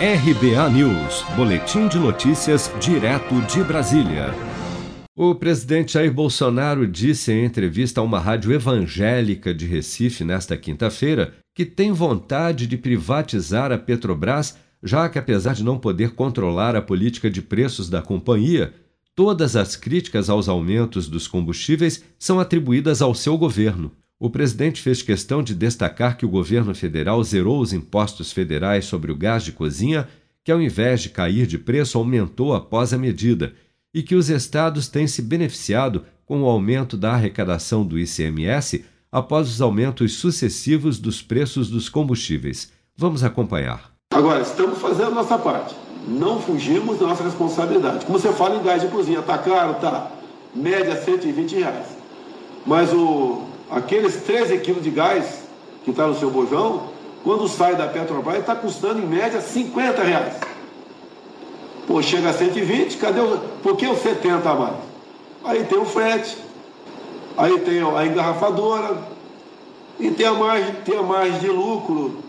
RBA News, Boletim de Notícias, direto de Brasília. O presidente Jair Bolsonaro disse em entrevista a uma rádio evangélica de Recife nesta quinta-feira que tem vontade de privatizar a Petrobras, já que, apesar de não poder controlar a política de preços da companhia, todas as críticas aos aumentos dos combustíveis são atribuídas ao seu governo. O presidente fez questão de destacar que o governo federal zerou os impostos federais sobre o gás de cozinha, que ao invés de cair de preço aumentou após a medida, e que os estados têm se beneficiado com o aumento da arrecadação do ICMS após os aumentos sucessivos dos preços dos combustíveis. Vamos acompanhar. Agora, estamos fazendo nossa parte. Não fugimos da nossa responsabilidade. Como você fala em gás de cozinha, tá caro? Tá. Média 120 reais. Mas o aqueles 13 quilos de gás que está no seu bojão, quando sai da Petrobras, está custando em média 50 reais. Pô, chega a 120, cadê o. Por que o 70 a mais? Aí tem o frete, aí tem a engarrafadora, e tem a margem, tem a margem de lucro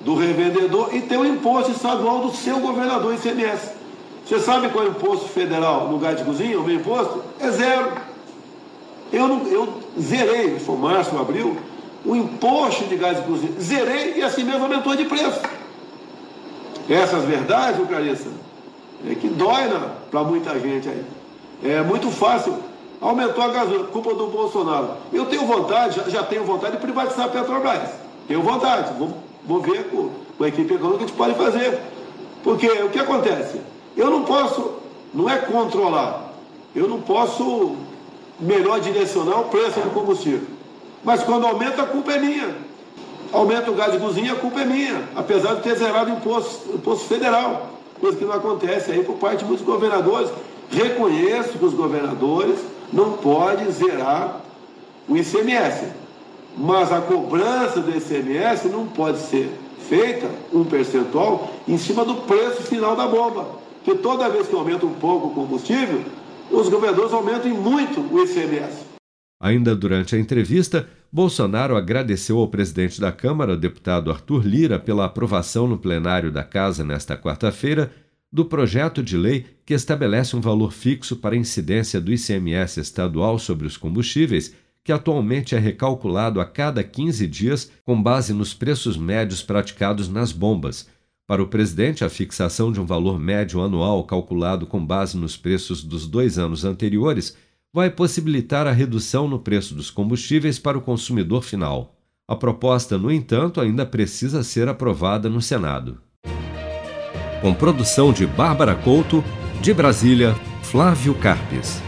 do revendedor e tem o imposto estadual do seu governador ICMS. Você sabe qual é o imposto federal no gás de cozinha, o meu imposto? É zero. Eu, não, eu zerei, foi março, abril, o imposto de gás cozinha. Zerei e assim mesmo aumentou de preço. Essas verdades, Clarissa, é que dói para muita gente aí. É muito fácil. Aumentou a gasolina, culpa do Bolsonaro. Eu tenho vontade, já, já tenho vontade de privatizar a Petrobras. Tenho vontade. Vou, vou ver com, com a equipe econômica o que a gente pode fazer. Porque o que acontece? Eu não posso, não é controlar. Eu não posso melhor direcionar o preço do combustível. Mas quando aumenta, a culpa é minha. Aumenta o gás de cozinha, a culpa é minha, apesar de ter zerado o imposto, imposto federal, coisa que não acontece aí por parte de muitos governadores. Reconheço que os governadores não podem zerar o ICMS, mas a cobrança do ICMS não pode ser feita um percentual em cima do preço final da bomba. Porque toda vez que aumenta um pouco o combustível, os governadores aumentem muito o ICMS. Ainda durante a entrevista, Bolsonaro agradeceu ao presidente da Câmara, deputado Arthur Lira, pela aprovação no plenário da Casa nesta quarta-feira do projeto de lei que estabelece um valor fixo para a incidência do ICMS estadual sobre os combustíveis, que atualmente é recalculado a cada 15 dias com base nos preços médios praticados nas bombas para o presidente, a fixação de um valor médio anual calculado com base nos preços dos dois anos anteriores vai possibilitar a redução no preço dos combustíveis para o consumidor final. A proposta, no entanto, ainda precisa ser aprovada no Senado. Com produção de Bárbara Couto, de Brasília, Flávio Carpes.